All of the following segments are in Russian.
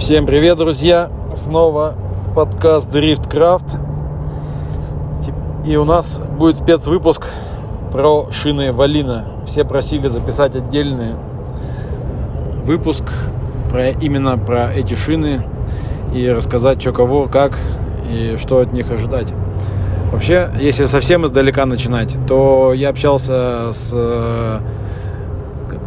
Всем привет, друзья! Снова подкаст Driftcraft. И у нас будет спецвыпуск про шины Валина. Все просили записать отдельный выпуск про, именно про эти шины и рассказать, что кого, как и что от них ожидать. Вообще, если совсем издалека начинать, то я общался с, как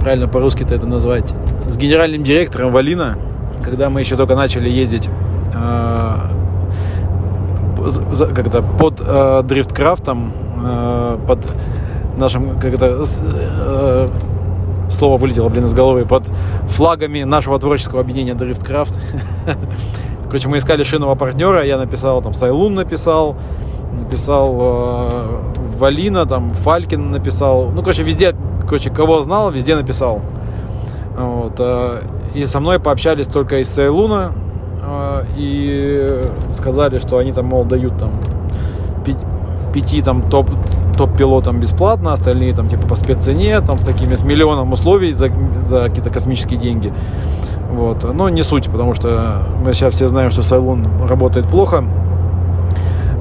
правильно по-русски-то это назвать, с генеральным директором Валина, когда мы еще только начали ездить э, когда под э, дрифткрафтом, э, под нашим, когда э, слово вылетело, блин, из головы, под флагами нашего творческого объединения Дрифткрафт. Короче, мы искали шинного партнера, я написал, там, Сайлун написал, написал э, Валина, там, Фалькин написал, ну, короче, везде, короче, кого знал, везде написал. Вот, э, и со мной пообщались только из Сайлуна, э, и сказали, что они там, мол, дают там пяти там топ топ-пилотам бесплатно, остальные там типа по спеццене, там с такими с миллионом условий за, за какие-то космические деньги. Вот. Но не суть, потому что мы сейчас все знаем, что Сайлун работает плохо.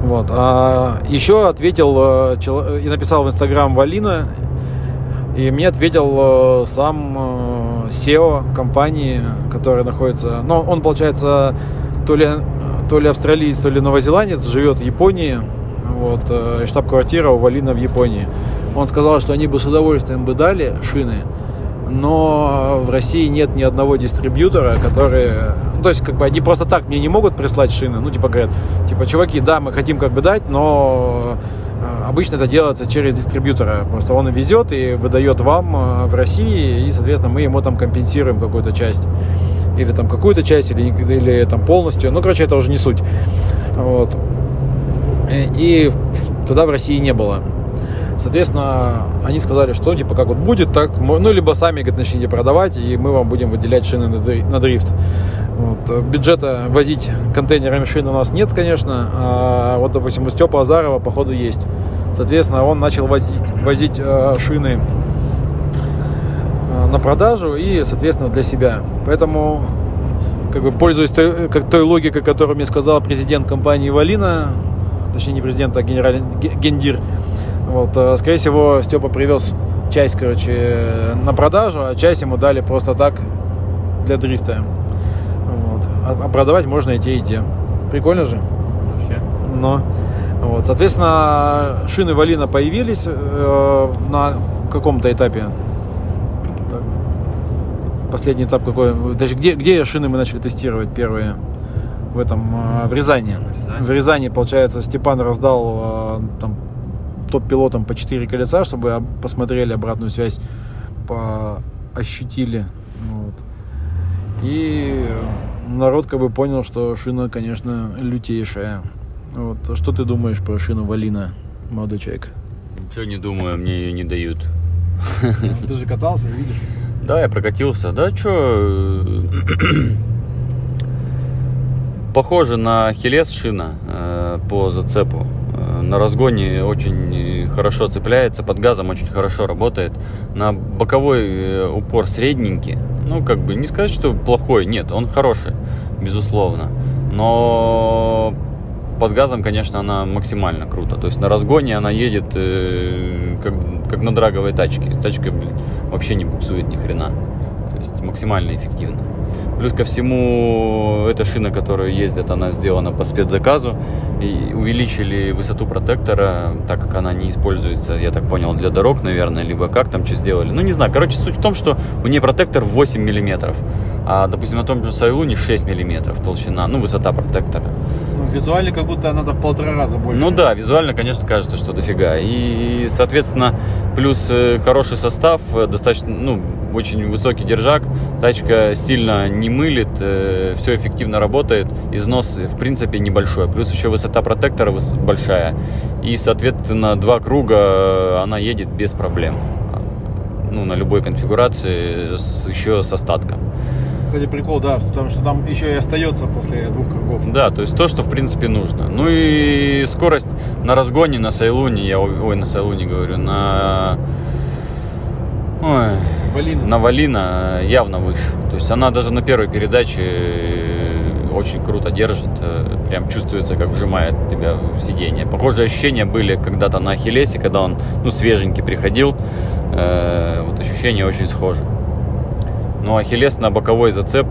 Вот. А еще ответил э, и написал в Инстаграм Валина, и мне ответил э, сам SEO э, компании, которая находится... Ну, он, получается, то ли, то ли австралиец, то ли новозеландец, живет в Японии, вот, э, штаб-квартира у Валина в Японии. Он сказал, что они бы с удовольствием бы дали шины, но в России нет ни одного дистрибьютора, который... Ну, то есть, как бы, они просто так мне не могут прислать шины. Ну, типа, говорят, типа, чуваки, да, мы хотим как бы дать, но обычно это делается через дистрибьютора. Просто он везет и выдает вам э, в России, и, соответственно, мы ему там компенсируем какую-то часть. Или там какую-то часть, или, или там полностью. Ну, короче, это уже не суть. Вот. И тогда в России не было. Соответственно, они сказали, что типа как вот будет, так, ну, либо сами, говорит, начните продавать, и мы вам будем выделять шины на дрифт. Вот. Бюджета возить контейнерами шин у нас нет, конечно, а вот, допустим, у Степа Азарова, походу, есть. Соответственно, он начал возить, возить э, шины э, на продажу и, соответственно, для себя. Поэтому, как бы, пользуясь той, как, той логикой, которую мне сказал президент компании Валина, точнее не президент, а генеральный гендир. Вот, э, скорее всего, Степа привез часть, короче, на продажу, а часть ему дали просто так для дрифта. Вот. А, а продавать можно и те, и те. Прикольно же? Вообще. Но. Вот, соответственно, шины Валина появились э, на каком-то этапе. Последний этап какой? Даже где, где шины мы начали тестировать первые? В этом, э, в Рязани. В Рязани, получается, Степан раздал э, там топ-пилотам по 4 колеса, чтобы посмотрели обратную связь, по ощутили. Вот. И народ как бы понял, что шина, конечно, лютейшая. Вот. А что ты думаешь про шину Валина, молодой человек? Ничего не думаю, мне ее не дают. Ты же катался, видишь? Да, я прокатился. Да, что похоже на хилес шина э, по зацепу. Э, на разгоне очень хорошо цепляется, под газом очень хорошо работает. На боковой э, упор средненький. Ну, как бы не сказать, что плохой. Нет, он хороший, безусловно. Но под газом, конечно, она максимально круто. То есть на разгоне она едет э, как, как на драговой тачке. Тачка блин, вообще не буксует ни хрена. То есть максимально эффективно. Плюс ко всему, эта шина, которая ездит, она сделана по спецзаказу. И увеличили высоту протектора, так как она не используется, я так понял, для дорог, наверное, либо как там что сделали. Ну, не знаю. Короче, суть в том, что у нее протектор 8 миллиметров. А, допустим, на том же Сайлуне 6 миллиметров толщина, ну, высота протектора. Ну, визуально как будто надо в полтора раза больше. Ну да, визуально, конечно, кажется, что дофига. И, соответственно, плюс э, хороший состав, э, достаточно, ну, очень высокий держак, тачка сильно не мылит, э, все эффективно работает, износ в принципе небольшой, плюс еще высота протектора большая, и соответственно два круга она едет без проблем, ну на любой конфигурации с, еще с остатком. Кстати, прикол, да, потому что там еще и остается после двух кругов. Да, то есть то, что в принципе нужно. Ну и скорость на разгоне на Сайлуне, я ой, на Сайлуне говорю, на Ой. Валина. на Валина явно выше. То есть она даже на первой передаче э, очень круто держит, э, прям чувствуется, как вжимает тебя в сиденье. Похожие ощущения были когда-то на Ахиллесе, когда он ну, свеженький приходил. Э, Вот ощущения очень схожи. Но Ахиллес на боковой зацеп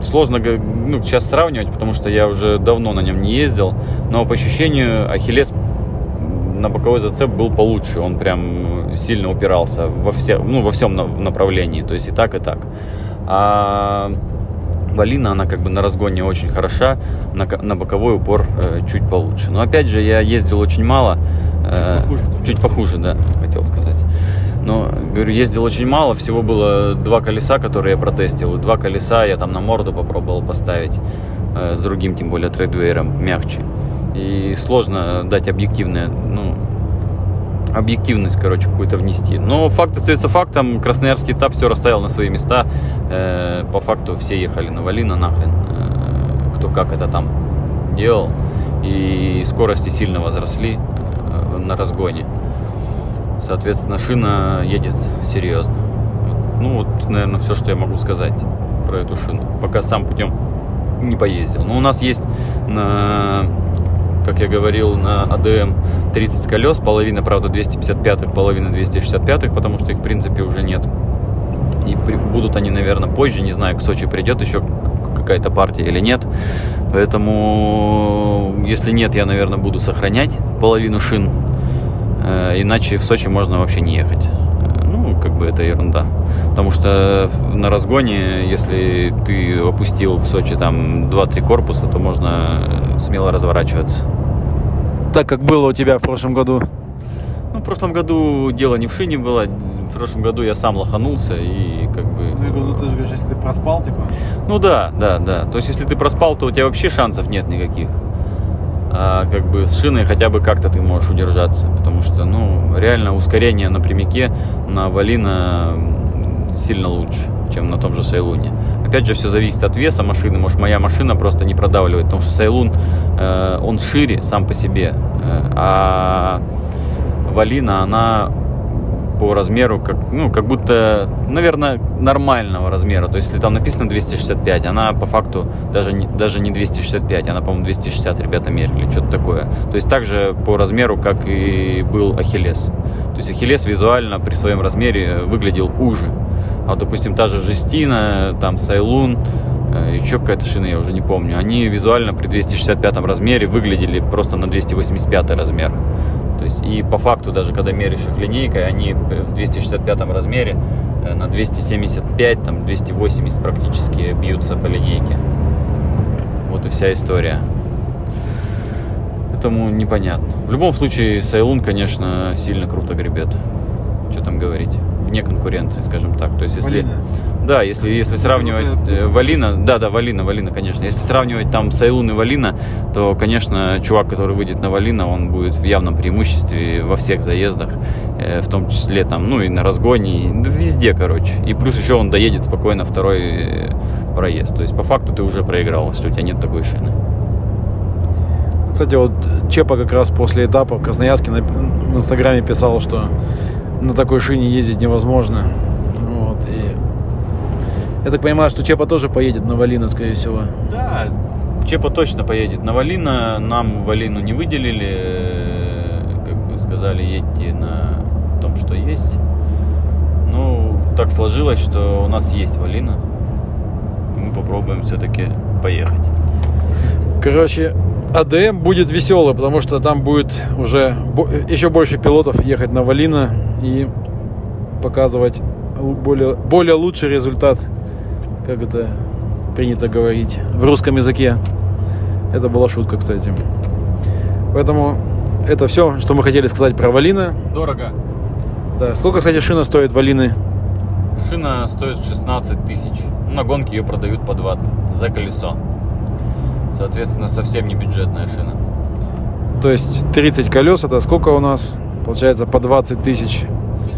сложно ну, сейчас сравнивать, потому что я уже давно на нем не ездил. Но по ощущению Ахиллес на боковой зацеп был получше. Он прям сильно упирался во, все, ну, во всем на- направлении. То есть и так, и так. А Валина, она как бы на разгоне очень хороша, на, на боковой упор э, чуть получше. Но опять же, я ездил очень мало. э, похуже. чуть похуже, да, хотел сказать. Но, говорю, ездил очень мало, всего было два колеса, которые я протестил. Два колеса я там на морду попробовал поставить э, с другим, тем более трейдвейером, мягче. И сложно дать объективное, ну, объективность, короче, какую-то внести. Но факт остается фактом. Красноярский этап все расставил на свои места. Э, по факту все ехали на Валина нахрен. Э, кто как это там делал. И скорости сильно возросли э, на разгоне. Соответственно, шина едет серьезно. Ну, вот, наверное, все, что я могу сказать про эту шину. Пока сам путем не поездил. Но у нас есть на, как я говорил, на АДМ 30 колес, половина, правда, 255-х, половина 265-х, потому что их, в принципе, уже нет. И при- будут они, наверное, позже, не знаю, к Сочи придет еще какая-то партия или нет. Поэтому, если нет, я, наверное, буду сохранять половину шин. Э, Иначе в Сочи можно вообще не ехать. Э, Ну, как бы это ерунда. Потому что на разгоне, если ты опустил в Сочи там 2-3 корпуса, то можно э, смело разворачиваться. Так как было у тебя в прошлом году. Ну, в прошлом году дело не в шине было. В прошлом году я сам лоханулся и как бы... Ну, же говоришь, если ты проспал, типа. Ну да, да, да. То есть, если ты проспал, то у тебя вообще шансов нет никаких. А как бы с шиной хотя бы как-то ты можешь удержаться. Потому что, ну, реально ускорение на прямике на Валина сильно лучше, чем на том же Сайлуне. Опять же, все зависит от веса машины. Может, моя машина просто не продавливает. Потому что Сайлун, э, он шире сам по себе. Э, а Валина, она по размеру, как, ну, как будто, наверное, нормального размера. То есть, если там написано 265, она по факту даже не, даже не 265, она, по-моему, 260 ребята мерили, что-то такое. То есть, также по размеру, как и был Ахиллес. То есть, Ахиллес визуально при своем размере выглядел уже. А вот, допустим, та же Жестина, там Сайлун, э, еще какая-то шина, я уже не помню, они визуально при 265 размере выглядели просто на 285 размер. Есть и по факту, даже когда меряешь их линейкой, они в 265 размере э, на 275, там 280 практически бьются по линейке. Вот и вся история. Поэтому непонятно. В любом случае, Сайлун, конечно, сильно круто гребет. Что там говорить? Вне конкуренции, скажем так. То есть, если... Да, если, если сравнивать э, Валина, да, да, Валина, Валина, конечно. Если сравнивать там Сайлун и Валина, то, конечно, чувак, который выйдет на Валина, он будет в явном преимуществе во всех заездах, э, в том числе там, ну и на разгоне, и, да, везде, короче. И плюс еще он доедет спокойно второй э, проезд. То есть, по факту ты уже проиграл, если у тебя нет такой шины. Кстати, вот Чепа как раз после этапа в Красноярске на- в Инстаграме писал, что на такой шине ездить невозможно. Я так понимаю, что Чепа тоже поедет на Валина, скорее всего. Да, Чепа точно поедет на Валина. Нам Валину не выделили. э, Как бы сказали, едьте на том, что есть. Ну, так сложилось, что у нас есть Валина. И мы попробуем все-таки поехать. Короче, АДМ будет веселый, потому что там будет уже еще больше пилотов ехать на Валина и показывать более, более лучший результат, как это принято говорить в русском языке. Это была шутка, кстати. Поэтому это все, что мы хотели сказать про Валина. Дорого. Да. Сколько, кстати, шина стоит Валины? Шина стоит 16 тысяч. Ну, На гонке ее продают по 20 за колесо. Соответственно, совсем не бюджетная шина. То есть 30 колес, это сколько у нас? Получается по 20 тысяч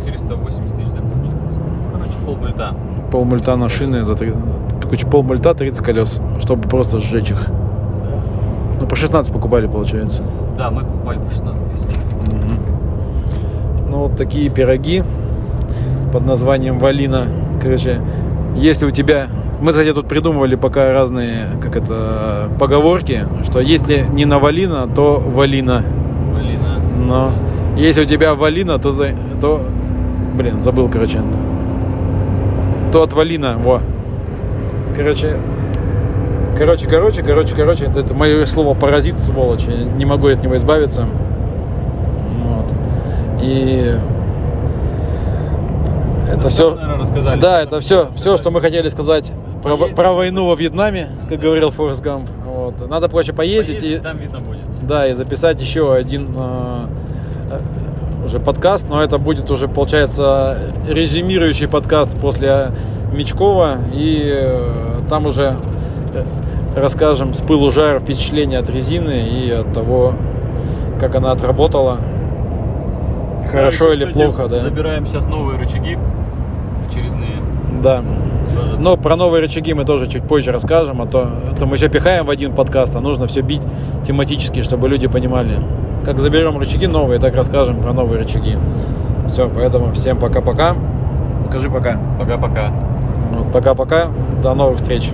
480 тысяч, да, получается? Короче, полмульта. Полмульта на шины, за три- короче, полмульта 30 колес, чтобы просто сжечь их. Ну, по 16 покупали, получается. Да, мы покупали по 16 тысяч. Мгм. Ну, вот такие пироги. под названием Валина. Короче, если у тебя... Мы, кстати, тут придумывали пока разные, как это, поговорки, что если не на Валина, то Валина. Валина. Но если у тебя Валина, то, то блин, забыл, короче. То от Валина, во. Короче, короче, короче, короче, короче, это, это мое слово паразит, сволочь, я не могу от него избавиться. Вот. И это все, наверное, да, это все, все, что мы хотели сказать про, Поездить. про войну во Вьетнаме, как говорил Форрест Гамп. Вот. Надо, короче, поездить, Поездить, и там видно будет. да, и записать еще один э, уже подкаст, но это будет уже, получается, резюмирующий подкаст после Мечкова, и э, там уже э, расскажем с пылу жара впечатления от резины и от того, как она отработала, хорошо Да, или плохо, да. Забираем сейчас новые рычаги очередные. Да. Тоже Но про новые рычаги мы тоже чуть позже расскажем, а то, а то мы все пихаем в один подкаст, а нужно все бить тематически, чтобы люди понимали. Как заберем рычаги новые, так расскажем про новые рычаги. Все, поэтому всем пока-пока. Скажи пока. Пока-пока. Вот, Пока-пока. До новых встреч.